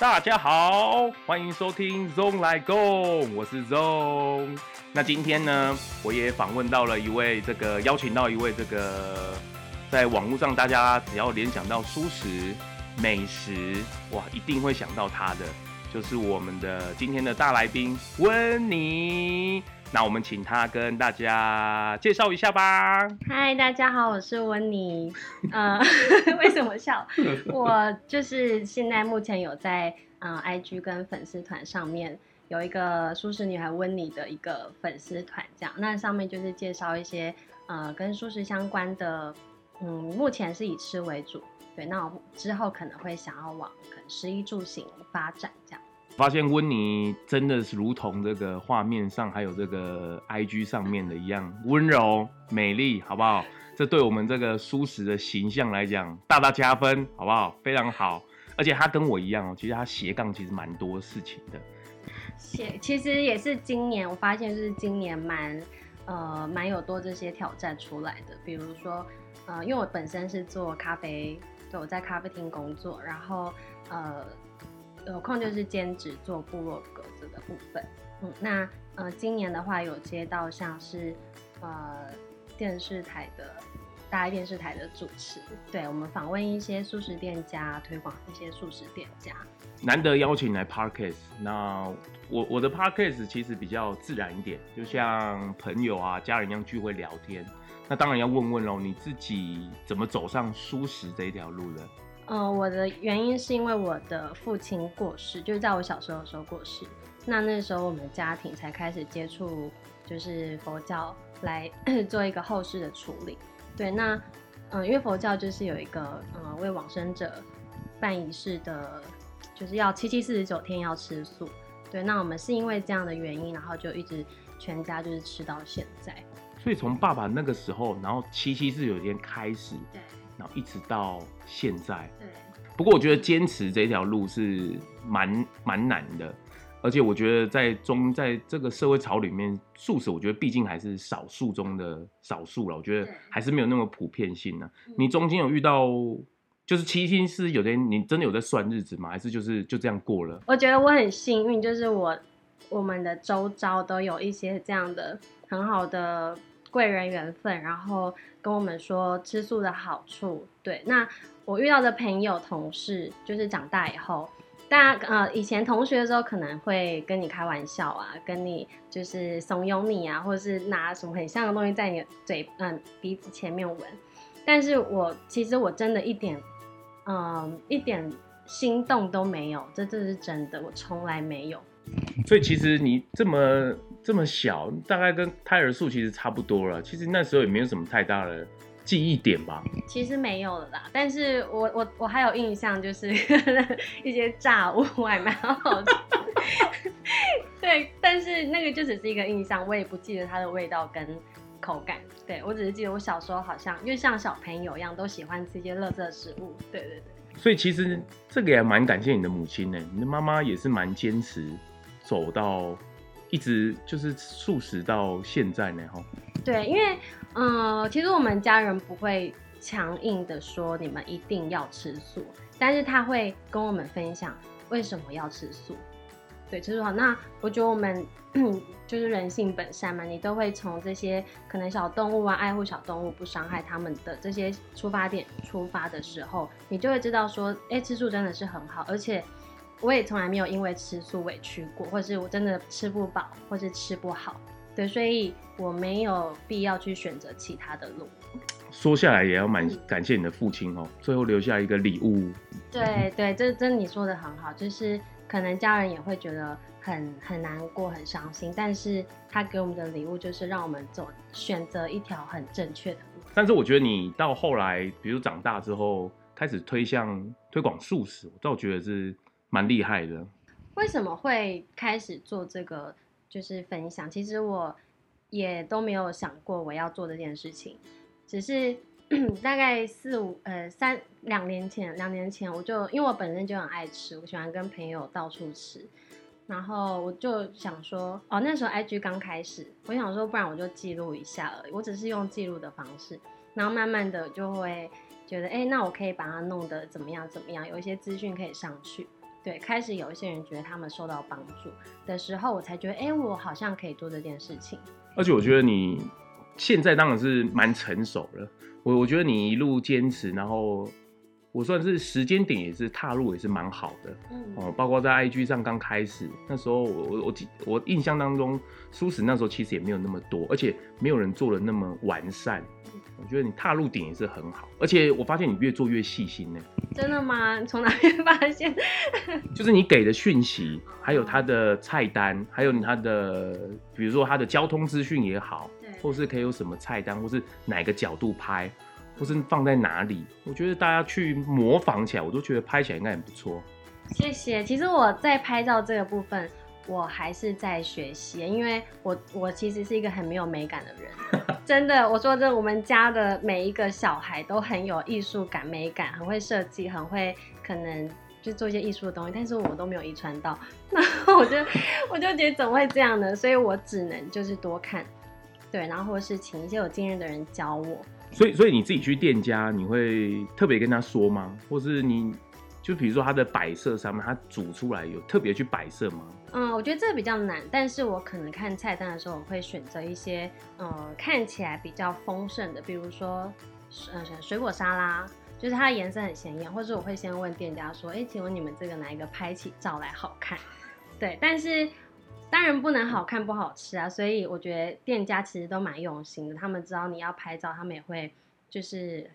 大家好，欢迎收听 Zone 来 Go，，我是 Zone。那今天呢，我也访问到了一位这个，邀请到一位这个，在网络上大家只要联想到舒食美食，哇，一定会想到他的，就是我们的今天的大来宾温妮。那我们请他跟大家介绍一下吧。嗨，大家好，我是温妮。呃，为什么笑？我就是现在目前有在呃 IG 跟粉丝团上面有一个舒适女孩温妮的一个粉丝团，这样。那上面就是介绍一些呃跟舒适相关的，嗯，目前是以吃为主。对，那我之后可能会想要往可能食衣住行发展这样。发现温妮真的是如同这个画面上还有这个 IG 上面的一样温柔美丽，好不好？这对我们这个蔬食的形象来讲大大加分，好不好？非常好。而且他跟我一样哦，其实他斜杠其实蛮多事情的。斜其实也是今年我发现就是今年蛮呃蛮有多这些挑战出来的，比如说呃因为我本身是做咖啡，对，我在咖啡厅工作，然后呃。有空就是兼职做部落格这个部分，嗯，那呃今年的话有接到像是呃电视台的大爱电视台的主持，对，我们访问一些素食店家，推广一些素食店家。难得邀请来 Podcast，那我我的 Podcast 其实比较自然一点，就像朋友啊家人一样聚会聊天。那当然要问问喽，你自己怎么走上素食这一条路的？呃，我的原因是因为我的父亲过世，就是在我小时候的时候过世。那那时候我们家庭才开始接触，就是佛教来 做一个后事的处理。对，那嗯、呃，因为佛教就是有一个呃为往生者办仪式的，就是要七七四十九天要吃素。对，那我们是因为这样的原因，然后就一直全家就是吃到现在。所以从爸爸那个时候，然后七七四十九天开始。对。然后一直到现在，对。不过我觉得坚持这条路是蛮蛮难的，而且我觉得在中在这个社会潮里面，素食我觉得毕竟还是少数中的少数了。我觉得还是没有那么普遍性呢、啊。你中间有遇到就是七七四十九天，你真的有在算日子吗？还是就是就这样过了？我觉得我很幸运，就是我我们的周遭都有一些这样的很好的。贵人缘分，然后跟我们说吃素的好处。对，那我遇到的朋友、同事，就是长大以后，大家呃以前同学的时候可能会跟你开玩笑啊，跟你就是怂恿你啊，或者是拿什么很香的东西在你嘴嗯、鼻子前面闻。但是我其实我真的一点嗯、一点心动都没有，这这是真的，我从来没有。所以其实你这么这么小，大概跟胎儿素其实差不多了。其实那时候也没有什么太大的记忆点吧。其实没有了啦，但是我我我还有印象，就是一些炸物还蛮好吃。对，但是那个就只是一个印象，我也不记得它的味道跟口感。对，我只是记得我小时候好像因为像小朋友一样，都喜欢吃一些垃圾食物。对对对。所以其实这个也蛮感谢你的母亲呢，你的妈妈也是蛮坚持。走到一直就是素食到现在呢，哈。对，因为呃，其实我们家人不会强硬的说你们一定要吃素，但是他会跟我们分享为什么要吃素。对，吃素好。那我觉得我们 就是人性本善嘛，你都会从这些可能小动物啊，爱护小动物，不伤害他们的这些出发点出发的时候，你就会知道说，哎、吃素真的是很好，而且。我也从来没有因为吃素委屈过，或是我真的吃不饱，或是吃不好，对，所以我没有必要去选择其他的路。说下来也要蛮感谢你的父亲哦，最后留下一个礼物。对对，这真你说的很好，就是可能家人也会觉得很很难过、很伤心，但是他给我们的礼物就是让我们走选择一条很正确的路。但是我觉得你到后来，比如长大之后开始推向推广素食，我倒觉得是。蛮厉害的，为什么会开始做这个？就是分享，其实我也都没有想过我要做这件事情，只是 大概四五呃三两年前，两年前我就因为我本身就很爱吃，我喜欢跟朋友到处吃，然后我就想说，哦，那时候 IG 刚开始，我想说，不然我就记录一下而已，我只是用记录的方式，然后慢慢的就会觉得，哎，那我可以把它弄得怎么样怎么样，有一些资讯可以上去。对，开始有一些人觉得他们受到帮助的时候，我才觉得，哎、欸，我好像可以做这件事情。而且我觉得你现在当然是蛮成熟了。我我觉得你一路坚持，然后我算是时间点也是踏入也是蛮好的。嗯哦，包括在 IG 上刚开始那时候我，我我我印象当中，舒适那时候其实也没有那么多，而且没有人做的那么完善。我觉得你踏入点也是很好，而且我发现你越做越细心呢。真的吗？从哪边发现？就是你给的讯息，还有它的菜单，还有你他的，比如说它的交通资讯也好，对，或是可以有什么菜单，或是哪个角度拍，或是放在哪里，我觉得大家去模仿起来，我都觉得拍起来应该很不错。谢谢。其实我在拍照这个部分。我还是在学习，因为我我其实是一个很没有美感的人，真的。我说这我们家的每一个小孩都很有艺术感、美感，很会设计，很会可能就做一些艺术的东西，但是我都没有遗传到。然后我就我就觉得怎么会这样呢？所以我只能就是多看，对，然后或是请一些有经验的人教我。所以所以你自己去店家，你会特别跟他说吗？或是你？就比如说它的摆设上面，它煮出来有特别去摆设吗？嗯，我觉得这个比较难，但是我可能看菜单的时候，我会选择一些呃看起来比较丰盛的，比如说呃水果沙拉，就是它的颜色很鲜艳，或者我会先问店家说，哎、请问你们这个哪一个拍起照来好看？对，但是当然不能好看不好吃啊，所以我觉得店家其实都蛮用心的，他们知道你要拍照，他们也会就是。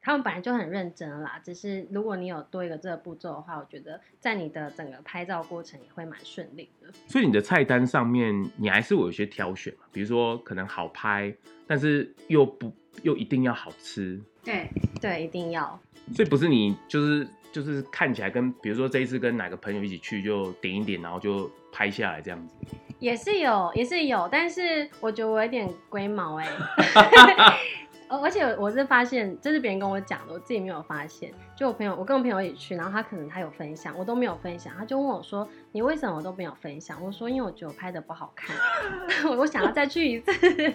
他们本来就很认真啦，只是如果你有多一个这个步骤的话，我觉得在你的整个拍照过程也会蛮顺利的。所以你的菜单上面，你还是会有一些挑选嘛？比如说可能好拍，但是又不又一定要好吃。对对，一定要。所以不是你就是就是看起来跟比如说这一次跟哪个朋友一起去，就点一点，然后就拍下来这样子。也是有，也是有，但是我觉得我有点龟毛哎、欸。而且我是发现，这是别人跟我讲的，我自己没有发现。就我朋友，我跟我朋友一起去，然后他可能他有分享，我都没有分享。他就问我说：“你为什么都没有分享？”我说：“因为我觉得我拍的不好看，我想要再去一次。”对，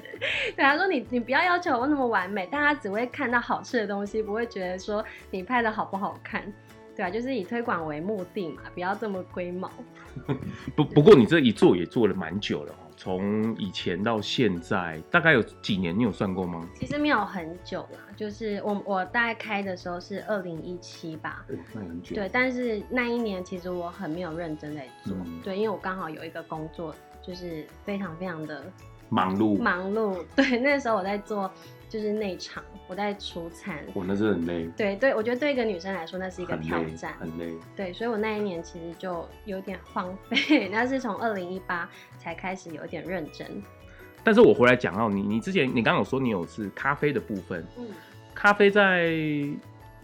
他说：“你你不要要求我那么完美，大家只会看到好吃的东西，不会觉得说你拍的好不好看。”对啊，就是以推广为目的嘛，不要这么龟毛。不不过你这一做也做了蛮久了。从以前到现在，大概有几年？你有算过吗？其实没有很久啦，就是我我大概开的时候是二零一七吧。哦，那很久。对，但是那一年其实我很没有认真在做，嗯、对，因为我刚好有一个工作，就是非常非常的忙碌，忙碌。对，那时候我在做。就是内场，我在出餐，我那是很累。对对，我觉得对一个女生来说，那是一个挑战，很累，很累。对，所以我那一年其实就有点荒废，那是从二零一八才开始有点认真。但是我回来讲到你，你之前你刚刚有说你有是咖啡的部分，嗯，咖啡在，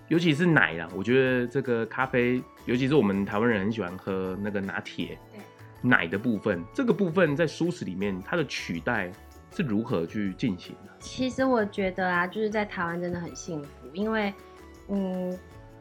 尤其是奶啦，我觉得这个咖啡，尤其是我们台湾人很喜欢喝那个拿铁，对，奶的部分，这个部分在蔬食里面，它的取代。是如何去进行的？其实我觉得啊，就是在台湾真的很幸福，因为，嗯，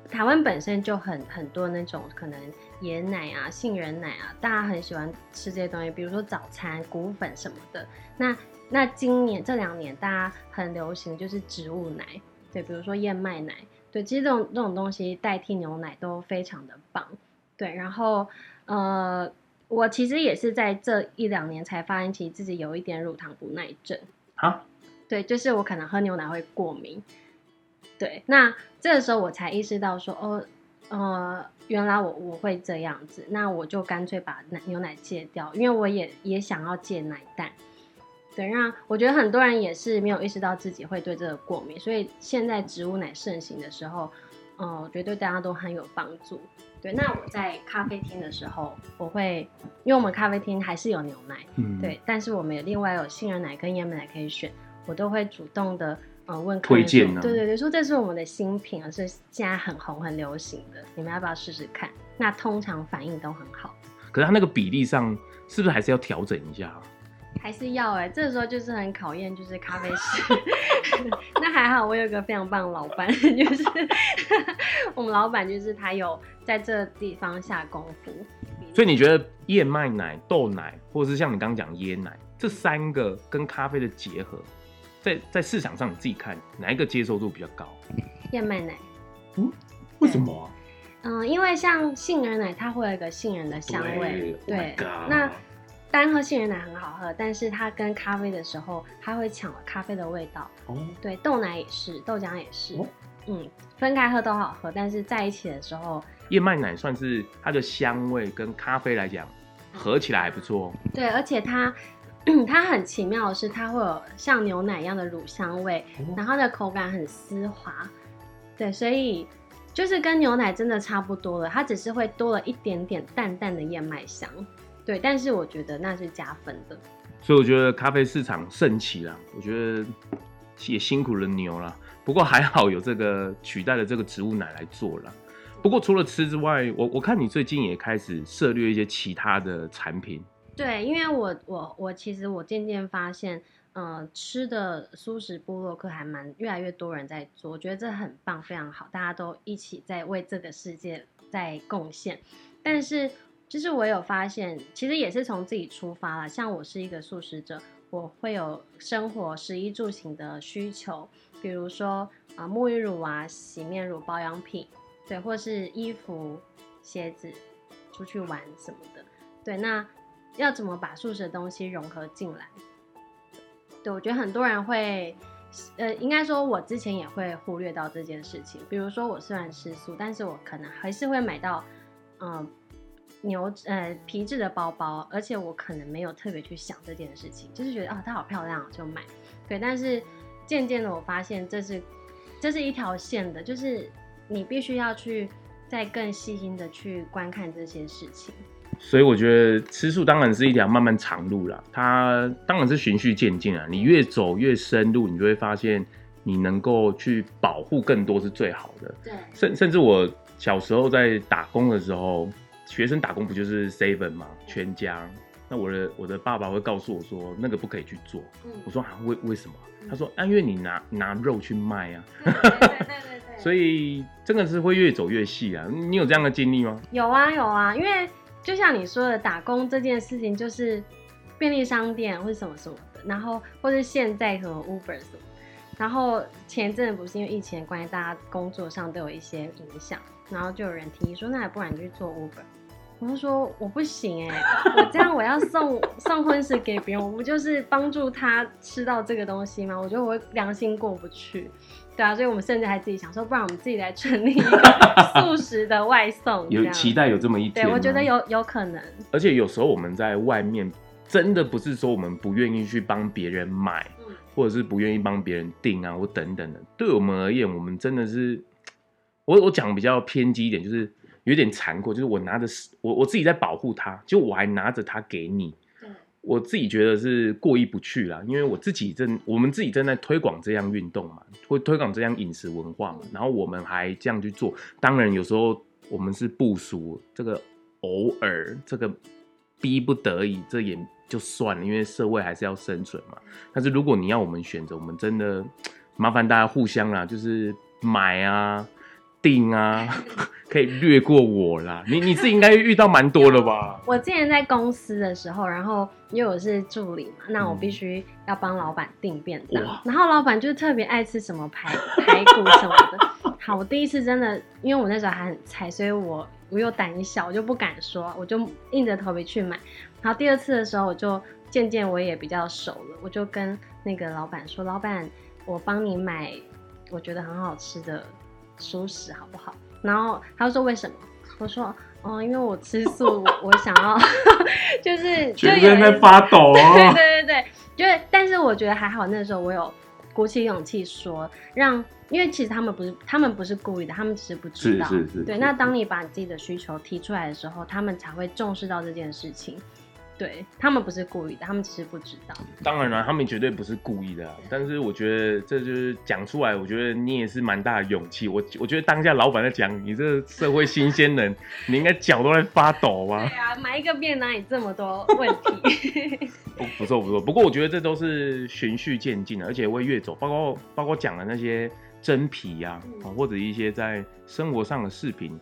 台湾本身就很很多那种可能椰奶啊、杏仁奶啊，大家很喜欢吃这些东西，比如说早餐、谷粉什么的。那那今年这两年大家很流行就是植物奶，对，比如说燕麦奶，对，其实这种这种东西代替牛奶都非常的棒，对，然后呃。我其实也是在这一两年才发现，其实自己有一点乳糖不耐症。啊？对，就是我可能喝牛奶会过敏。对，那这个时候我才意识到说，哦，呃，原来我我会这样子，那我就干脆把奶牛奶戒掉，因为我也也想要戒奶蛋。对，那我觉得很多人也是没有意识到自己会对这个过敏，所以现在植物奶盛行的时候，嗯、呃，我觉得对大家都很有帮助。对，那我在咖啡厅的时候，我会，因为我们咖啡厅还是有牛奶，嗯，对，但是我们有另外有杏仁奶跟燕麦奶可以选，我都会主动的，呃，问客人说，推荐，对对对，说这是我们的新品，而是现在很红很流行的，你们要不要试试看？那通常反应都很好。可是它那个比例上，是不是还是要调整一下？还是要哎、欸，这个时候就是很考验，就是咖啡师。那还好，我有一个非常棒的老板，就是 我们老板，就是他有在这地方下功夫。所以你觉得燕麦奶、豆奶，或者是像你刚刚讲椰奶，这三个跟咖啡的结合，在在市场上你自己看哪一个接受度比较高？燕麦奶。嗯，为什么啊？嗯，因为像杏仁奶，它会有一个杏仁的香味，对。对 oh、那单喝杏仁奶很好喝，但是它跟咖啡的时候，它会抢了咖啡的味道。哦、oh。对，豆奶也是，豆浆也是。Oh? 嗯，分开喝都好喝，但是在一起的时候，燕麦奶算是它的香味跟咖啡来讲，合起来还不错。对，而且它。它很奇妙的是，它会有像牛奶一样的乳香味，然后它的口感很丝滑，对，所以就是跟牛奶真的差不多了，它只是会多了一点点淡淡的燕麦香，对，但是我觉得那是加分的。所以我觉得咖啡市场盛起了，我觉得也辛苦了牛了，不过还好有这个取代了这个植物奶来做了。不过除了吃之外，我我看你最近也开始涉猎一些其他的产品。对，因为我我我其实我渐渐发现，嗯、呃，吃的素食部落客还蛮越来越多人在做，我觉得这很棒，非常好，大家都一起在为这个世界在贡献。但是，就是我有发现，其实也是从自己出发了。像我是一个素食者，我会有生活食衣住行的需求，比如说啊、沐浴乳啊、洗面乳、保养品，对，或是衣服、鞋子，出去玩什么的，对，那。要怎么把素食的东西融合进来？对，我觉得很多人会，呃，应该说我之前也会忽略到这件事情。比如说，我虽然吃素，但是我可能还是会买到，嗯、牛呃皮质的包包，而且我可能没有特别去想这件事情，就是觉得啊、哦，它好漂亮，就买。对，但是渐渐的我发现这是这是一条线的，就是你必须要去再更细心的去观看这些事情。所以我觉得吃素当然是一条慢慢长路啦，它当然是循序渐进啊。你越走越深入，你就会发现你能够去保护更多是最好的。对，甚甚至我小时候在打工的时候，学生打工不就是 seven 嘛，全家。那我的我的爸爸会告诉我说，那个不可以去做。嗯、我说啊，为为什么？他说啊，因为你拿拿肉去卖啊。对对对对对。所以真的是会越走越细啊。你有这样的经历吗？有啊有啊，因为。就像你说的，打工这件事情就是便利商店或者什么什么的，然后或者现在什么 Uber 什么，然后前阵子不是因为疫情的关系，大家工作上都有一些影响，然后就有人提议说，那还不然你去做 Uber。我就说我不行哎、欸，我这样我要送送婚食给别人，我不就是帮助他吃到这个东西吗？我觉得我良心过不去。对啊，所以我们甚至还自己想说，不然我们自己来成立一个 素食的外送。有期待有这么一天？对，我觉得有有可能。而且有时候我们在外面，真的不是说我们不愿意去帮别人买，嗯、或者是不愿意帮别人订啊，或等等的。对我们而言，我们真的是，我我讲比较偏激一点，就是。有点残酷，就是我拿着我我自己在保护他，就我还拿着它给你，我自己觉得是过意不去啦，因为我自己正我们自己正在推广这样运动嘛，会推广这样饮食文化嘛，然后我们还这样去做，当然有时候我们是部署，这个偶尔这个逼不得已，这也就算了，因为社会还是要生存嘛。但是如果你要我们选择，我们真的 麻烦大家互相啦，就是买啊。定啊，可以略过我啦。你你自己应该遇到蛮多的吧？我之前在公司的时候，然后因为我是助理嘛，那我必须要帮老板订便当，嗯，然后老板就特别爱吃什么排排骨什么的。好，我第一次真的，因为我那时候还很菜，所以我我又胆小，我就不敢说，我就硬着头皮去买。然后第二次的时候，我就渐渐我也比较熟了，我就跟那个老板说：“老板，我帮你买，我觉得很好吃的。”素食好不好？然后他就说为什么？我说哦，因为我吃素，我，想要 就是全身在发抖哦！对对对对，就是但是我觉得还好，那时候我有鼓起勇气说，让因为其实他们不是他们不是故意的，他们只是不知道。是是是。对，那当你把你自己的需求提出来的时候，他们才会重视到这件事情。对，他们不是故意的，他们只是不知道。当然了，他们绝对不是故意的。但是我觉得这就是讲出来，我觉得你也是蛮大的勇气。我我觉得当下老板在讲，你这社会新鲜人，你应该脚都在发抖吧？对啊，买一个便当哪里这么多问题？不 不错不错，不过我觉得这都是循序渐进的，而且会越走，包括包括讲的那些真皮呀、啊嗯，或者一些在生活上的饰品。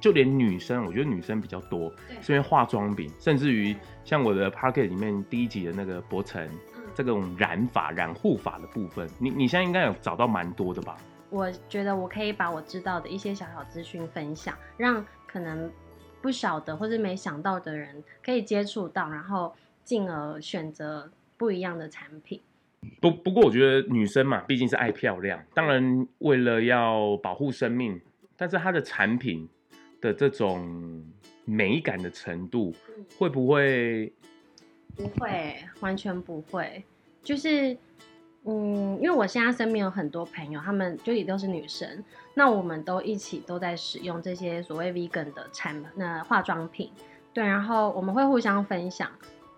就连女生，我觉得女生比较多，是因为化妆品，甚至于像我的 p o c k e t 里面第一集的那个博成，这种染发、染护发的部分，你你现在应该有找到蛮多的吧？我觉得我可以把我知道的一些小小资讯分享，让可能不晓得或是没想到的人可以接触到，然后进而选择不一样的产品。不不过，我觉得女生嘛，毕竟是爱漂亮，当然为了要保护生命，但是她的产品的这种美感的程度，会不会？不会，完全不会。就是，嗯，因为我现在身边有很多朋友，他们就也都是女生，那我们都一起都在使用这些所谓 vegan 的产，那化妆品，对，然后我们会互相分享，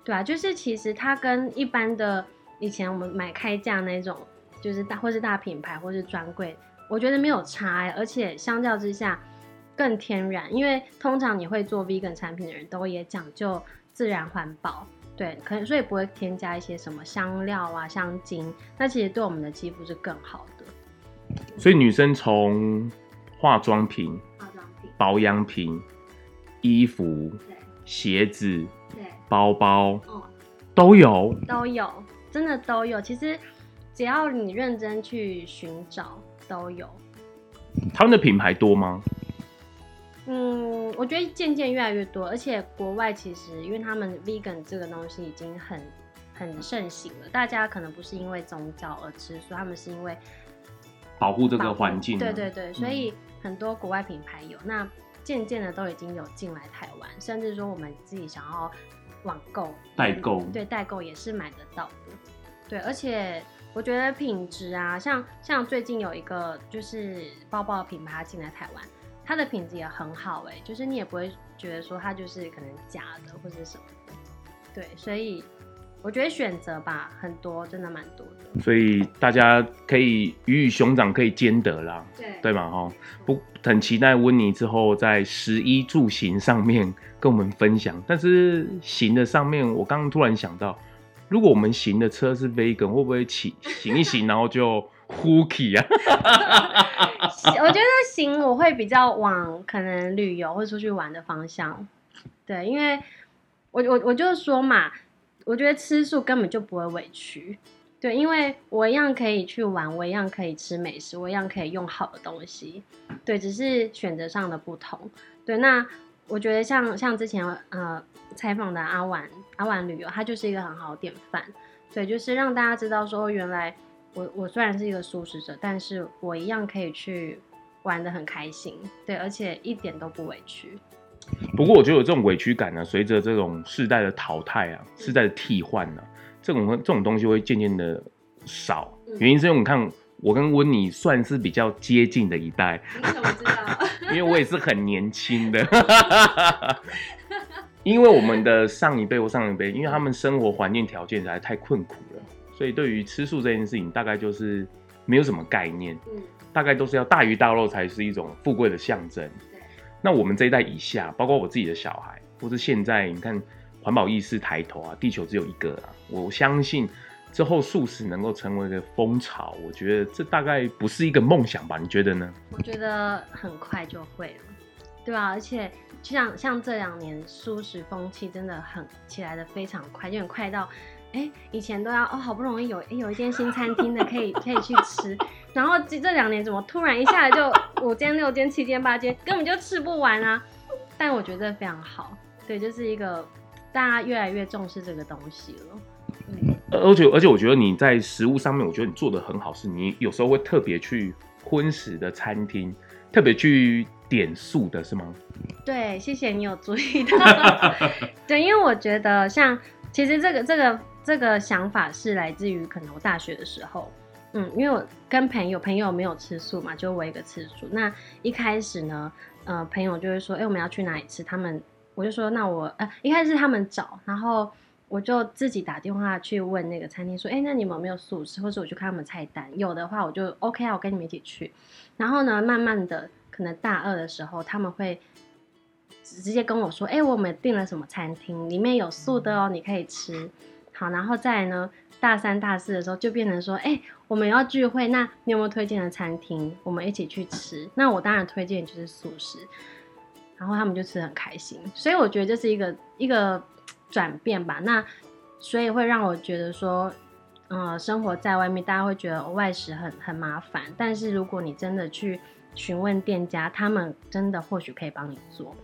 对啊，就是其实它跟一般的。以前我们买开价那种，就是大或是大品牌或是专柜，我觉得没有差，而且相较之下更天然。因为通常你会做 vegan 产品的人都也讲究自然环保，对，可能所以不会添加一些什么香料啊、香精，那其实对我们的肌肤是更好的。所以女生从化妆品、化妆品、保养品、衣服、鞋子、对包包，嗯，都有，都有。真的都有，其实只要你认真去寻找，都有。他们的品牌多吗？嗯，我觉得渐渐越来越多，而且国外其实因为他们 vegan 这个东西已经很很盛行了，大家可能不是因为宗教而吃素，他们是因为保护这个环境。对对对，所以很多国外品牌有，嗯、那渐渐的都已经有进来台湾，甚至说我们自己想要。网购代购，对，代购也是买得到的，对，而且我觉得品质啊，像像最近有一个就是包包的品牌它进来台湾，它的品质也很好哎，就是你也不会觉得说它就是可能假的或者什么的，对，所以我觉得选择吧很多，真的蛮多的，所以大家可以鱼与熊掌可以兼得啦，对对嘛哈，不很期待温妮之后在十一住行上面。跟我们分享，但是行的上面，我刚刚突然想到，如果我们行的车是 vegan，会不会起行一行，然后就呼气啊？我觉得行我会比较往可能旅游或出去玩的方向，对，因为我我我就是说嘛，我觉得吃素根本就不会委屈，对，因为我一样可以去玩，我一样可以吃美食，我一样可以用好的东西，对，只是选择上的不同，对，那。我觉得像像之前呃采访的阿婉阿婉旅游，它就是一个很好的典范，对，就是让大家知道说，原来我我虽然是一个素食者，但是我一样可以去玩的很开心，对，而且一点都不委屈。不过我觉得有这种委屈感呢，随着这种世代的淘汰啊，世代的替换呢，这种这种东西会渐渐的少。原因是因为你看。我跟温妮算是比较接近的一代，你怎么知道？因为我也是很年轻的，因为我们的上一辈或上一辈，因为他们生活环境条件实在太困苦了，所以对于吃素这件事情，大概就是没有什么概念，嗯，大概都是要大鱼大肉才是一种富贵的象征。那我们这一代以下，包括我自己的小孩，或是现在你看环保意识抬头啊，地球只有一个啊，我相信。之后素食能够成为一个风潮，我觉得这大概不是一个梦想吧？你觉得呢？我觉得很快就会了，对吧？而且就像像这两年素食风气真的很起来的非常快，就很快到，哎，以前都要哦，好不容易有有一间新餐厅的可以 可以去吃，然后这这两年怎么突然一下来就 五间六间七间八间，根本就吃不完啊！但我觉得非常好，对，就是一个大家越来越重视这个东西了。而且而且，我觉得你在食物上面，我觉得你做的很好，是你有时候会特别去荤食的餐厅，特别去点素的，是吗？对，谢谢你有注意到。对，因为我觉得像其实这个这个这个想法是来自于可能我大学的时候，嗯，因为我跟朋友朋友没有吃素嘛，就我一个吃素。那一开始呢，呃，朋友就会说，哎、我们要去哪里吃？他们我就说，那我呃，一开始他们找，然后。我就自己打电话去问那个餐厅说，哎、那你们有没有素食？或者我去看他们菜单，有的话我就 OK 啊，我跟你们一起去。然后呢，慢慢的，可能大二的时候他们会直接跟我说，哎、我们订了什么餐厅，里面有素的哦，你可以吃。好，然后再来呢，大三、大四的时候就变成说，哎、我们要聚会，那你有没有推荐的餐厅，我们一起去吃？那我当然推荐就是素食，然后他们就吃得很开心。所以我觉得这是一个一个。转变吧，那所以会让我觉得说，呃生活在外面，大家会觉得外食很很麻烦。但是如果你真的去询问店家，他们真的或许可以帮你做。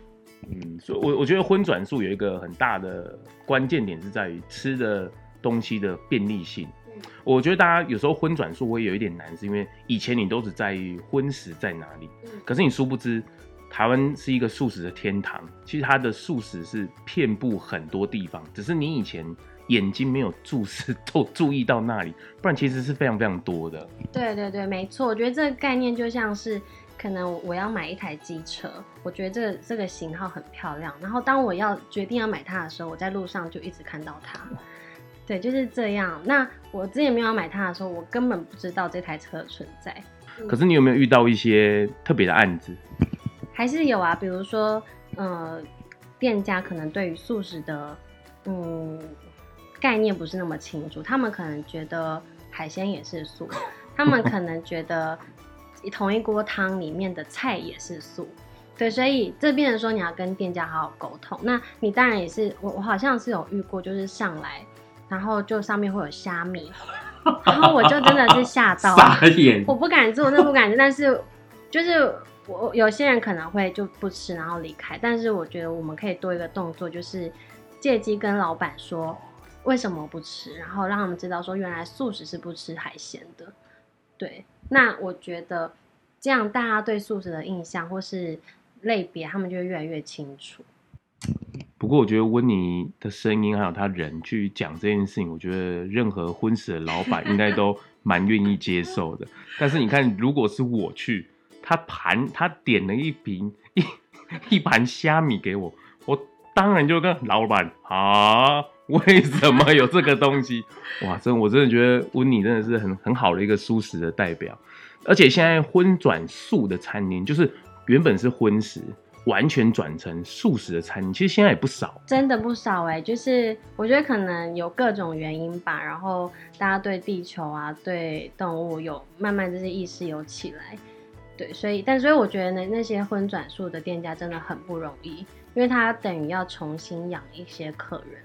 嗯，所以我我觉得荤转素有一个很大的关键点是在于吃的东西的便利性。嗯、我觉得大家有时候荤转素会有一点难，是因为以前你都只在于荤食在哪里，嗯、可是你殊不知台湾是一个素食的天堂。其实它的素食是遍布很多地方，只是你以前眼睛没有注视都注意到那里，不然其实是非常非常多的。对对对，没错。我觉得这个概念就像是。可能我要买一台机车，我觉得这个这个型号很漂亮。然后当我要决定要买它的时候，我在路上就一直看到它。对，就是这样。那我之前没有买它的时候，我根本不知道这台车的存在。可是你有没有遇到一些特别的案子？还是有啊，比如说，呃，店家可能对于素食的嗯概念不是那么清楚，他们可能觉得海鲜也是素，他们可能觉得。同一锅汤里面的菜也是素，对，所以这边的说你要跟店家好好沟通。那你当然也是，我我好像是有遇过，就是上来，然后就上面会有虾米，然后我就真的是吓到，傻眼，我不敢做，那不敢吃。但是就是我有些人可能会就不吃，然后离开。但是我觉得我们可以多一个动作，就是借机跟老板说为什么不吃，然后让他们知道说原来素食是不吃海鲜的，对。那我觉得这样大家对素食的印象或是类别，他们就会越来越清楚。不过我觉得温妮的声音还有他人去讲这件事情，我觉得任何荤食的老板应该都 蛮愿意接受的。但是你看，如果是我去，他盘他点了一瓶一一盘虾米给我，我当然就跟老板啊。为什么有这个东西？哇，真我真的觉得温妮真的是很很好的一个素食的代表，而且现在荤转素的餐厅，就是原本是荤食，完全转成素食的餐厅，其实现在也不少，真的不少哎。就是我觉得可能有各种原因吧，然后大家对地球啊，对动物有慢慢这些意识有起来，对，所以但所以我觉得呢，那些荤转素的店家真的很不容易，因为他等于要重新养一些客人。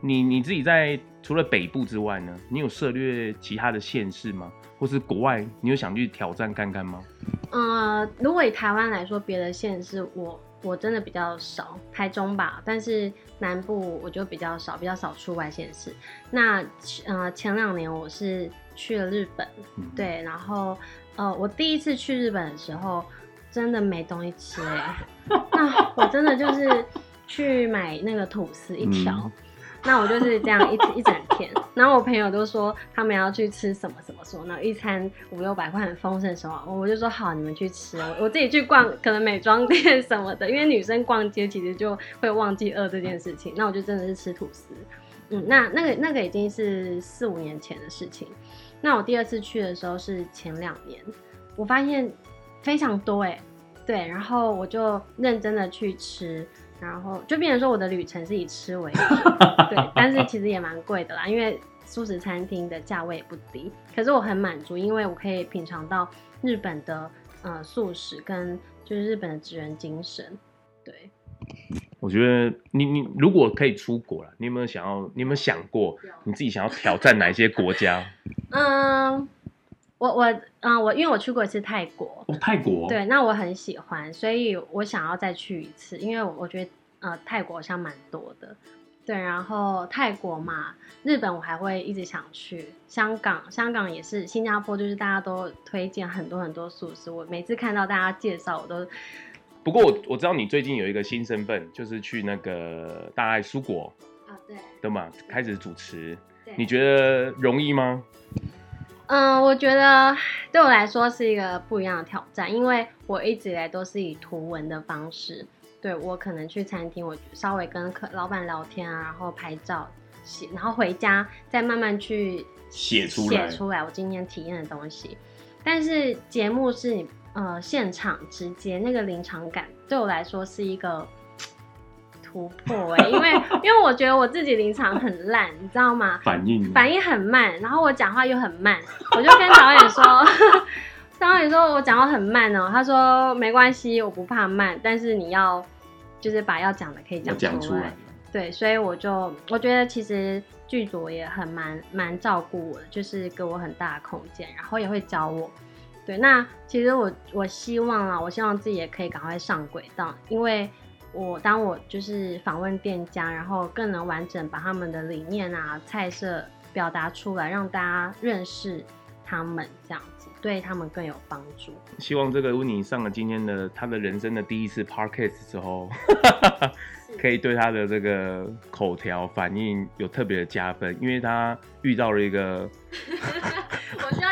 你你自己在除了北部之外呢，你有涉略其他的县市吗？或是国外，你有想去挑战看看吗？呃，如果以台湾来说，别的县市我我真的比较少，台中吧，但是南部我就比较少，比较少出外县市。那呃前两年我是去了日本，嗯、对，然后呃我第一次去日本的时候，真的没东西吃哎，那我真的就是去买那个吐司一条。嗯那我就是这样一一整天，然后我朋友都说他们要去吃什么什么说，那一餐五六百块很丰盛的时候，我就说好，你们去吃，我我自己去逛可能美妆店 什么的，因为女生逛街其实就会忘记饿这件事情，那我就真的是吃吐司，嗯，那那个那个已经是四五年前的事情，那我第二次去的时候是前两年，我发现非常多哎，对，然后我就认真的去吃。然后就变成说我的旅程是以吃为主，对，但是其实也蛮贵的啦，因为素食餐厅的价位也不低。可是我很满足，因为我可以品尝到日本的呃素食跟就是日本的职人精神。对，我觉得你你如果可以出国了，你有没有想要？你有没有想过你自己想要挑战哪一些国家？嗯。我我嗯、呃，我因为我去过一次泰国，哦，泰国，对，那我很喜欢，所以我想要再去一次，因为我觉得呃泰国好像蛮多的，对，然后泰国嘛，日本我还会一直想去，香港，香港也是，新加坡就是大家都推荐很多很多素食，我每次看到大家介绍我都。不过我我知道你最近有一个新身份，就是去那个大爱蔬果啊，对，对嘛，开始主持，对你觉得容易吗？嗯，我觉得对我来说是一个不一样的挑战，因为我一直以来都是以图文的方式。对，我可能去餐厅，我稍微跟客老板聊天啊，然后拍照写，然后回家再慢慢去写出来，写出来我今天体验的东西。但是节目是你呃现场直接那个临场感，对我来说是一个。突破哎、欸，因为 因为我觉得我自己临场很烂，你知道吗？反应反应很慢，然后我讲话又很慢，我就跟导演说，导演说我讲话很慢哦、喔，他说没关系，我不怕慢，但是你要就是把要讲的可以讲出来。对，所以我就我觉得其实剧组也很蛮蛮照顾我的，就是给我很大的空间，然后也会教我。对，那其实我我希望啊，我希望自己也可以赶快上轨道，因为我当我就是访问店家，然后更能完整把他们的理念啊、菜色表达出来，让大家认识他们，这样子对他们更有帮助。希望这个温妮上了今天的他的人生的第一次 Podcast 之后，可以对他的这个口条反应有特别的加分，因为他遇到了一个。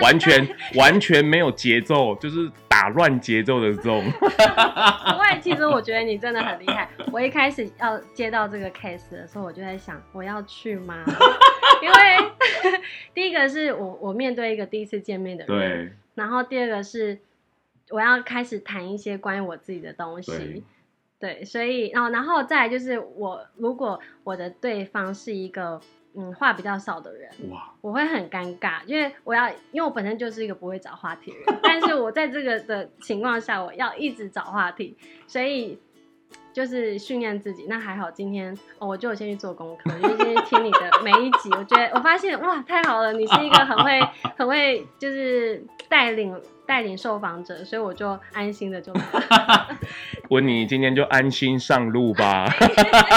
完全完全没有节奏，就是打乱节奏的这种。不会，其实我觉得你真的很厉害。我一开始要接到这个 case 的时候，我就在想，我要去吗？因为 第一个是我我面对一个第一次见面的人，对。然后第二个是我要开始谈一些关于我自己的东西，对。对，所以然后然后再来就是我如果我的对方是一个。嗯，话比较少的人，哇，我会很尴尬，因为我要，因为我本身就是一个不会找话题的人，但是我在这个的情况下，我要一直找话题，所以就是训练自己。那还好，今天、哦、我就先去做功课，就先听你的 每一集，我觉得我发现哇，太好了，你是一个很会 很会就是带领。带领受访者，所以我就安心的就来了。温妮今天就安心上路吧。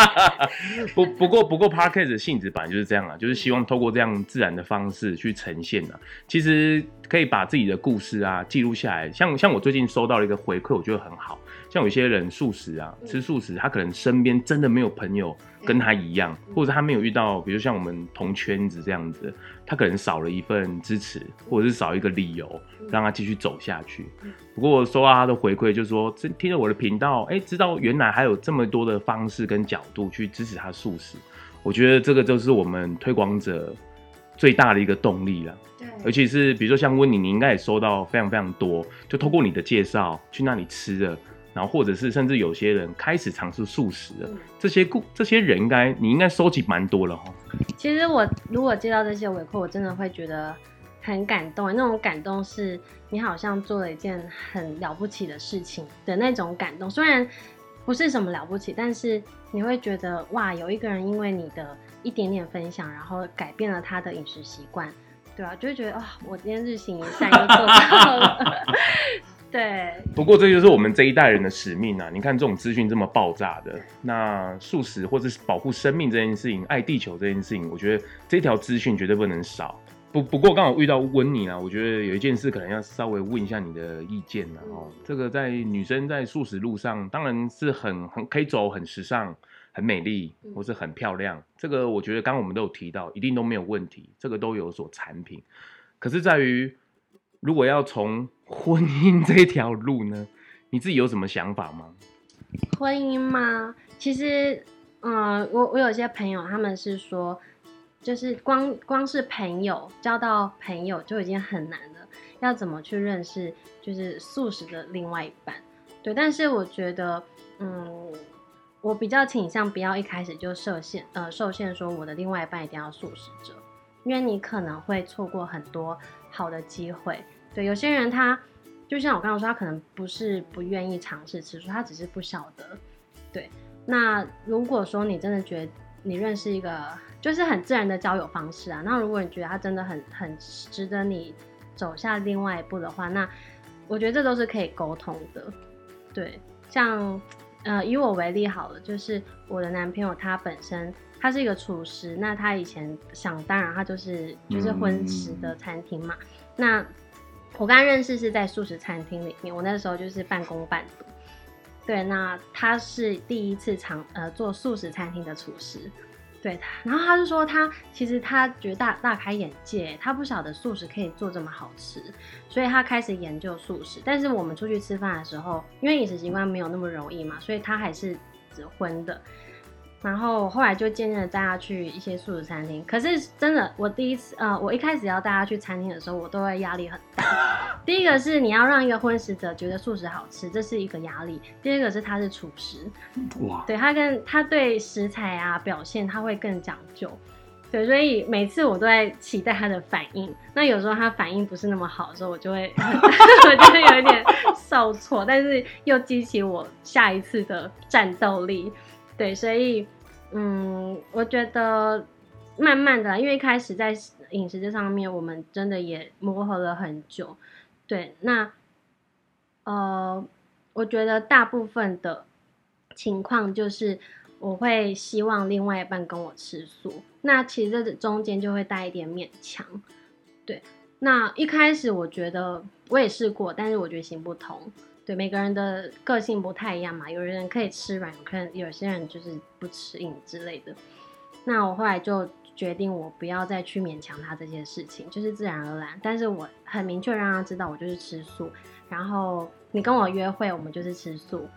不不过不过 Podcast 的性质本来就是这样啊，就是希望透过这样自然的方式去呈现啊。其实可以把自己的故事啊记录下来。像像我最近收到了一个回馈，我觉得很好。像有些人素食啊，吃素食，他可能身边真的没有朋友。跟他一样，或者他没有遇到，比如像我们同圈子这样子，他可能少了一份支持，或者是少一个理由让他继续走下去。不过我收到他的回馈，就是说，听了我的频道，哎，知道原来还有这么多的方式跟角度去支持他素食。我觉得这个就是我们推广者最大的一个动力了。对，而且是比如说像温妮，你应该也收到非常非常多，就透过你的介绍去那里吃的。然后，或者是甚至有些人开始尝试素食了，这些故这些人应该你应该收集蛮多了哈。其实我如果接到这些回馈，我真的会觉得很感动。那种感动是你好像做了一件很了不起的事情的那种感动。虽然不是什么了不起，但是你会觉得哇，有一个人因为你的一点点分享，然后改变了他的饮食习惯，对啊，就会觉得啊、哦，我今天日行一善又做到了。对，不过这就是我们这一代人的使命啊！你看这种资讯这么爆炸的，那素食或者是保护生命这件事情，爱地球这件事情，我觉得这条资讯绝对不能少。不不过刚好遇到温妮啊，我觉得有一件事可能要稍微问一下你的意见了哦。嗯、这个在女生在素食路上，当然是很很可以走很时尚、很美丽或是很漂亮。这个我觉得刚刚我们都有提到，一定都没有问题，这个都有所产品。可是在于。如果要从婚姻这条路呢，你自己有什么想法吗？婚姻吗？其实，嗯、我我有些朋友，他们是说，就是光光是朋友交到朋友就已经很难了，要怎么去认识就是素食的另外一半？对，但是我觉得，嗯，我比较倾向不要一开始就设限，呃，受限说我的另外一半一定要素食者。因为你可能会错过很多好的机会，对，有些人他就像我刚刚说，他可能不是不愿意尝试吃素，他只是不晓得。对，那如果说你真的觉得你认识一个就是很自然的交友方式啊，那如果你觉得他真的很很值得你走下另外一步的话，那我觉得这都是可以沟通的。对，像呃以我为例好了，就是我的男朋友他本身。他是一个厨师，那他以前想当然，他就是就是荤食的餐厅嘛。嗯、那我刚认识是在素食餐厅里面，我那时候就是半工半读。对，那他是第一次尝呃做素食餐厅的厨师，对他，然后他就说他其实他觉得大大开眼界，他不晓得素食可以做这么好吃，所以他开始研究素食。但是我们出去吃饭的时候，因为饮食习惯没有那么容易嘛，所以他还是只荤的。然后后来就渐渐的带他去一些素食餐厅，可是真的，我第一次，呃，我一开始要带他去餐厅的时候，我都会压力很大。第一个是你要让一个荤食者觉得素食好吃，这是一个压力；第二个是他是厨师，哇，对他跟他对食材啊表现他会更讲究，对，所以每次我都在期待他的反应。那有时候他反应不是那么好的时候，我就会 我就会有一点受挫，但是又激起我下一次的战斗力。对，所以嗯，我觉得慢慢的，因为一开始在饮食这上面，我们真的也磨合了很久。对，那呃，我觉得大部分的情况就是我会希望另外一半跟我吃素，那其实这中间就会带一点勉强。对，那一开始我觉得我也试过，但是我觉得行不通。对，每个人的个性不太一样嘛，有人可以吃软，可能有些人就是不吃硬之类的。那我后来就决定，我不要再去勉强他这些事情，就是自然而然。但是我很明确让他知道，我就是吃素。然后你跟我约会，我们就是吃素，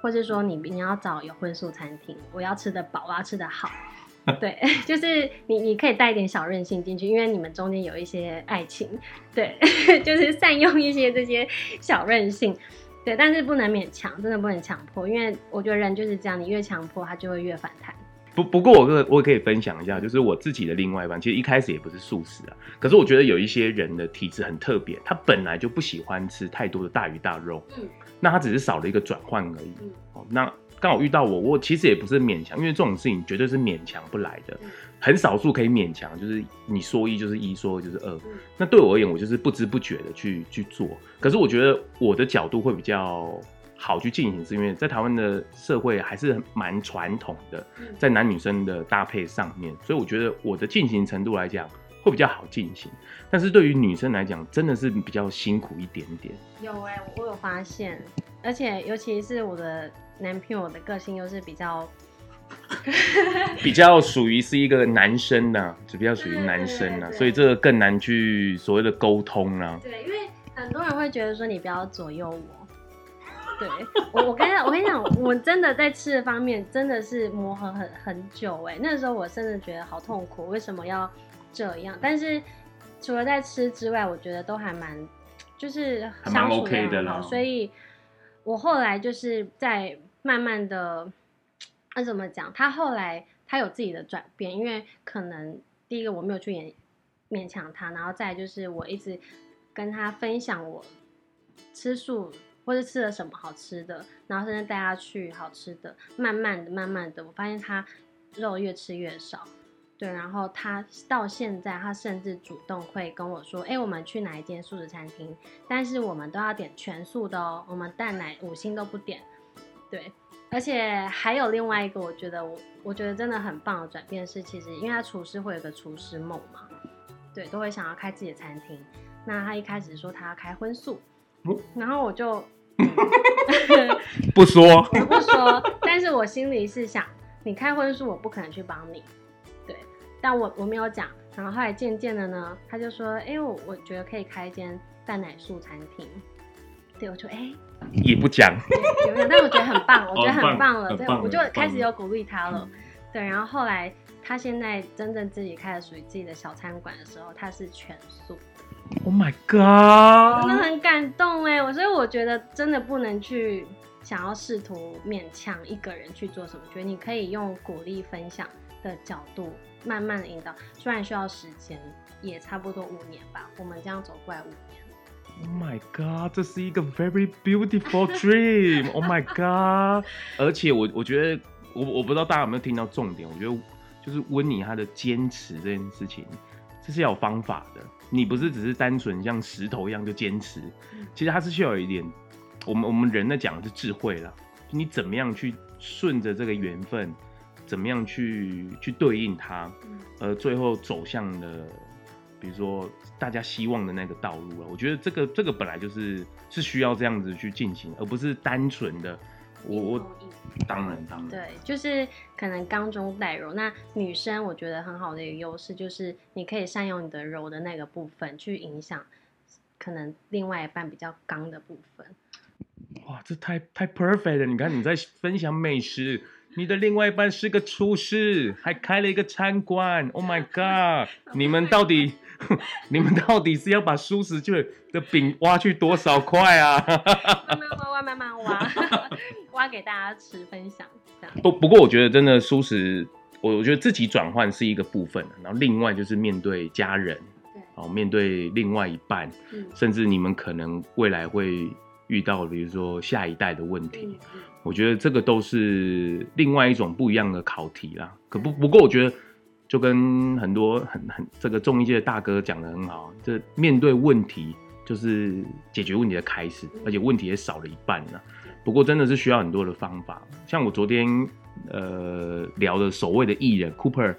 或是说你你要找有荤素餐厅，我要吃得饱，我要吃得好。对，就是你你可以带一点小任性进去，因为你们中间有一些爱情，对，就是善用一些这些小任性。对，但是不能勉强，真的不能强迫，因为我觉得人就是这样，你越强迫他就会越反弹。不不过我可我可以分享一下，就是我自己的另外一半，其实一开始也不是素食啊，可是我觉得有一些人的体质很特别，他本来就不喜欢吃太多的大鱼大肉，嗯，那他只是少了一个转换而已，嗯，哦，那刚好遇到我，我其实也不是勉强，因为这种事情绝对是勉强不来的。嗯很少数可以勉强，就是你说一就是一，说二就是二。那对我而言，我就是不知不觉的去去做。可是我觉得我的角度会比较好去进行，是因为在台湾的社会还是蛮传统的，在男女生的搭配上面，所以我觉得我的进行程度来讲会比较好进行。但是对于女生来讲，真的是比较辛苦一点点。有哎、欸，我有发现，而且尤其是我的男朋友的个性又是比较。比较属于是一个男生呢，就比较属于男生呢，所以这个更难去所谓的沟通呢。对，因为很多人会觉得说你不要左右我。对，我我跟你讲，我跟你讲，我真的在吃的方面真的是磨合很很久哎，那时候我真的觉得好痛苦，为什么要这样？但是除了在吃之外，我觉得都还蛮就是相处的很好，所以我后来就是在慢慢的。那怎么讲？他后来他有自己的转变，因为可能第一个我没有去勉勉强他，然后再就是我一直跟他分享我吃素或者吃了什么好吃的，然后甚至带他去好吃的，慢慢的、慢慢的，我发现他肉越吃越少，对，然后他到现在他甚至主动会跟我说：“哎，我们去哪一间素食餐厅？但是我们都要点全素的哦，我们蛋奶五星都不点。”对。而且还有另外一个，我觉得我我觉得真的很棒的转变是，其实因为他厨师会有个厨师梦嘛，对，都会想要开自己的餐厅。那他一开始说他要开荤素，嗯、然后我就、嗯、不说，我不说，但是我心里是想，你开荤素，我不可能去帮你，对，但我我没有讲。然后后来渐渐的呢，他就说，哎、欸，我我觉得可以开一间蛋奶素餐厅。对，我就哎，欸、也不讲，有没有？但我觉得很棒，我觉得很棒了，对，我就开始有鼓励他了。对，然后后来他现在真正自己开了属于自己的小餐馆的时候，他是全素。Oh my god！真的很感动哎，我所以我觉得真的不能去想要试图勉强一个人去做什么，觉得你可以用鼓励分享的角度慢慢的引导，虽然需要时间，也差不多五年吧，我们这样走过来五年。Oh my god，这是一个 very beautiful dream。Oh my god，而且我我觉得我我不知道大家有没有听到重点，我觉得就是温妮她的坚持这件事情，这是要有方法的。你不是只是单纯像石头一样就坚持，其实它是需要有一点，我们我们人在讲的是智慧啦，你怎么样去顺着这个缘分，怎么样去去对应它，而最后走向了。比如说，大家希望的那个道路啊，我觉得这个这个本来就是是需要这样子去进行，而不是单纯的我我当然当然对，就是可能刚中带柔。那女生我觉得很好的一个优势就是你可以善用你的柔的那个部分去影响可能另外一半比较刚的部分。哇，这太太 perfect 了！你看你在分享美食。你的另外一半是个厨师，还开了一个餐馆。Oh my god！你们到底，你们到底是要把舒食界的饼挖去多少块啊？慢慢挖，挖，慢慢挖，挖给大家吃分享。这样。不不过，我觉得真的舒食，我我觉得自己转换是一个部分，然后另外就是面对家人，对，然后面对另外一半，嗯，甚至你们可能未来会遇到，比如说下一代的问题，我觉得这个都是另外一种不一样的考题啦。可不不过，我觉得就跟很多很很这个综艺界的大哥讲的很好，这面对问题就是解决问题的开始，而且问题也少了一半呢。不过真的是需要很多的方法，像我昨天呃聊的所谓的艺人 Cooper，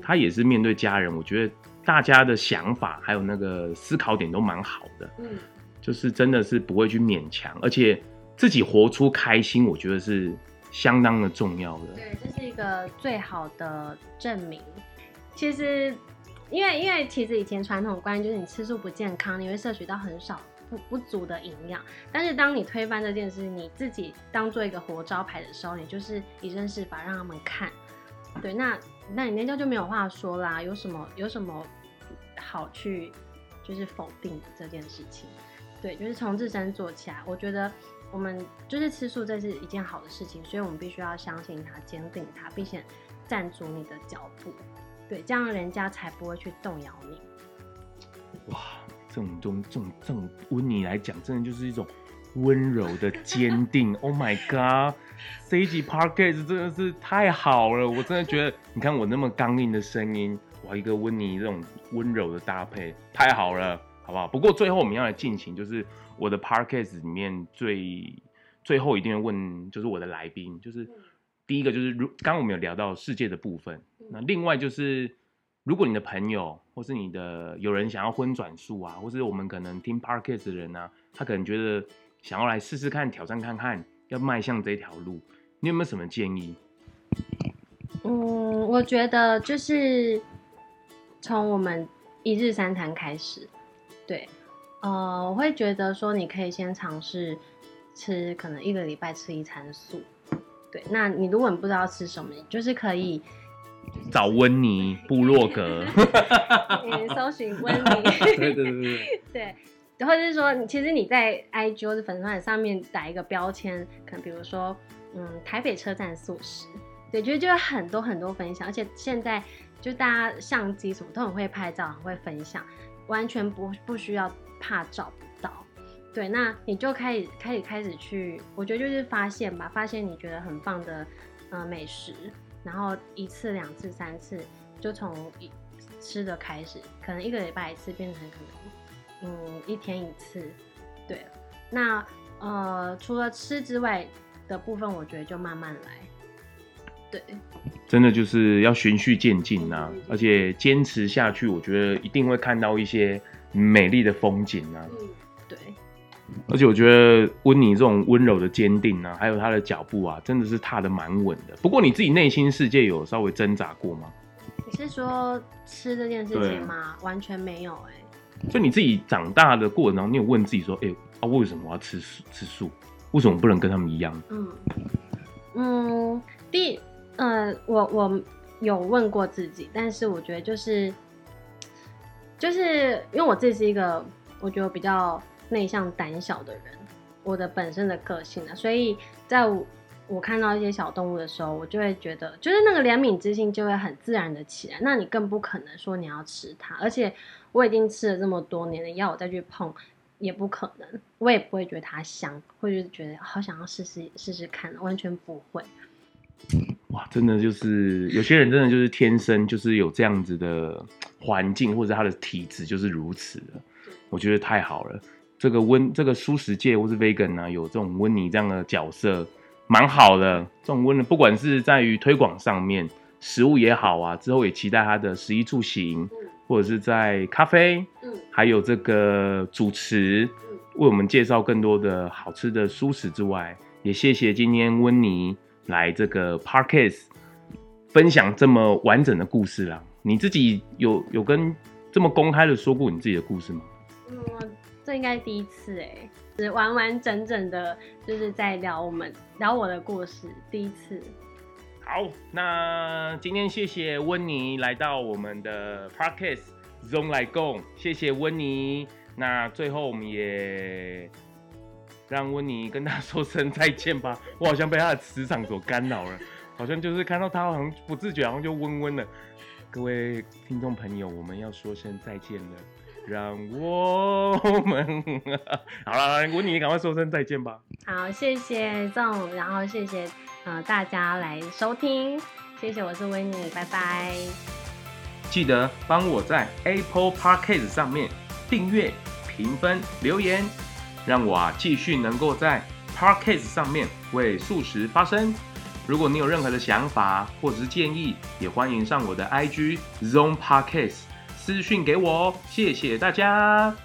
他也是面对家人，我觉得。大家的想法还有那个思考点都蛮好的，嗯，就是真的是不会去勉强，而且自己活出开心，我觉得是相当的重要的。对，这是一个最好的证明。其实，因为因为其实以前传统观念就是你吃素不健康，你会摄取到很少不不足的营养。但是当你推翻这件事，你自己当做一个活招牌的时候，你就是以身试法让他们看。对，那那你那家就没有话说啦，有什么 有什么好去就是否定这件事情？对，就是从自身做起来。我觉得我们就是吃素，这是一件好的事情，所以我们必须要相信它，坚定它，并且站住你的脚步。对，这样人家才不会去动摇你。哇，这种这种这种这种温妮来讲，真的就是一种。温柔的坚定，Oh my God，这一集 Podcast 真的是太好了，我真的觉得，你看我那么刚硬的声音，哇，一个温妮这种温柔的搭配，太好了，好不好？不过最后我们要来进行，就是我的 Podcast 里面最最后一定要问，就是我的来宾，就是第一个就是如刚刚我们有聊到世界的部分，那另外就是如果你的朋友或是你的有人想要荤转素啊，或是我们可能听 Podcast 的人啊，他可能觉得。想要来试试看，挑战看看，要迈向这条路，你有没有什么建议？嗯，我觉得就是从我们一日三餐开始，对，呃，我会觉得说你可以先尝试吃，可能一个礼拜吃一餐素，对。那你如果你不知道吃什么，你就是可以找温妮部落格，你搜寻温妮，对对对对，对。或者是说，其实你在 IG 或者粉丝团上面打一个标签，可能比如说，嗯，台北车站素食，对，就就有很多很多分享，而且现在就大家相机什么都很会拍照，很会分享，完全不不需要怕找不到，对，那你就开始开始开始去，我觉得就是发现吧，发现你觉得很棒的，呃，美食，然后一次两次三次，就从一吃的开始，可能一个礼拜一次变成可能。嗯，一天一次，对。那呃，除了吃之外的部分，我觉得就慢慢来。对，真的就是要循序渐进呐，而且坚持下去，我觉得一定会看到一些美丽的风景啊。而且我觉得温妮这种温柔的坚定啊，还有她的脚步啊，真的是踏的蛮稳的。不过你自己内心世界有稍微挣扎过吗？你是说吃这件事情吗？完全没有哎、欸。就你自己长大的过程当中，你有问自己说：“哎、欸，啊，为什么我要吃素？吃素？为什么不能跟他们一样？”嗯嗯，第呃，我我有问过自己，但是我觉得就是就是因为我自己是一个我觉得比较内向胆小的人，我的本身的个性呢，所以在我，看到一些小动物的时候，我就会觉得，就是那个怜悯之心就会很自然的起来。那你更不可能说你要吃它，而且。我已经吃了这么多年了，要我再去碰也不可能，我也不会觉得它香，会就是觉得好想要试试试试看，完全不会。哇，真的就是有些人真的就是天生就是有这样子的环境，或者他的体质就是如此的，我觉得太好了。这个温这个蔬食界或是 vegan 呢，有这种温妮这样的角色，蛮好的。这种温的，不管是在于推广上面，食物也好啊，之后也期待他的食衣住行。或者是在咖啡，嗯，还有这个主持，嗯，为我们介绍更多的好吃的蔬食之外，也谢谢今天温妮来这个 Parkes 分享这么完整的故事啦。你自己有有跟这么公开的说过你自己的故事吗？嗯，这应该第一次哎，是完完整整的，就是在聊我们聊我的故事，第一次。好，那今天谢谢温妮来到我们的 Podcast ZONG 咙来共，谢谢温妮。那最后我们也让温妮跟他说声再见吧。我好像被他的磁场所干扰了，好像就是看到他好像不自觉，好像就温温了。各位听众朋友，我们要说声再见了。让我们 好了，温妮，你赶快说声再见吧。好，谢谢 Zong，然后谢谢呃大家来收听，谢谢，我是温妮，拜拜。记得帮我在 Apple Podcast 上面订阅、评分、留言，让我啊继续能够在 Podcast 上面为素食发声。如果你有任何的想法或者是建议，也欢迎上我的 IG Zone Podcast 私讯给我哦。谢谢大家。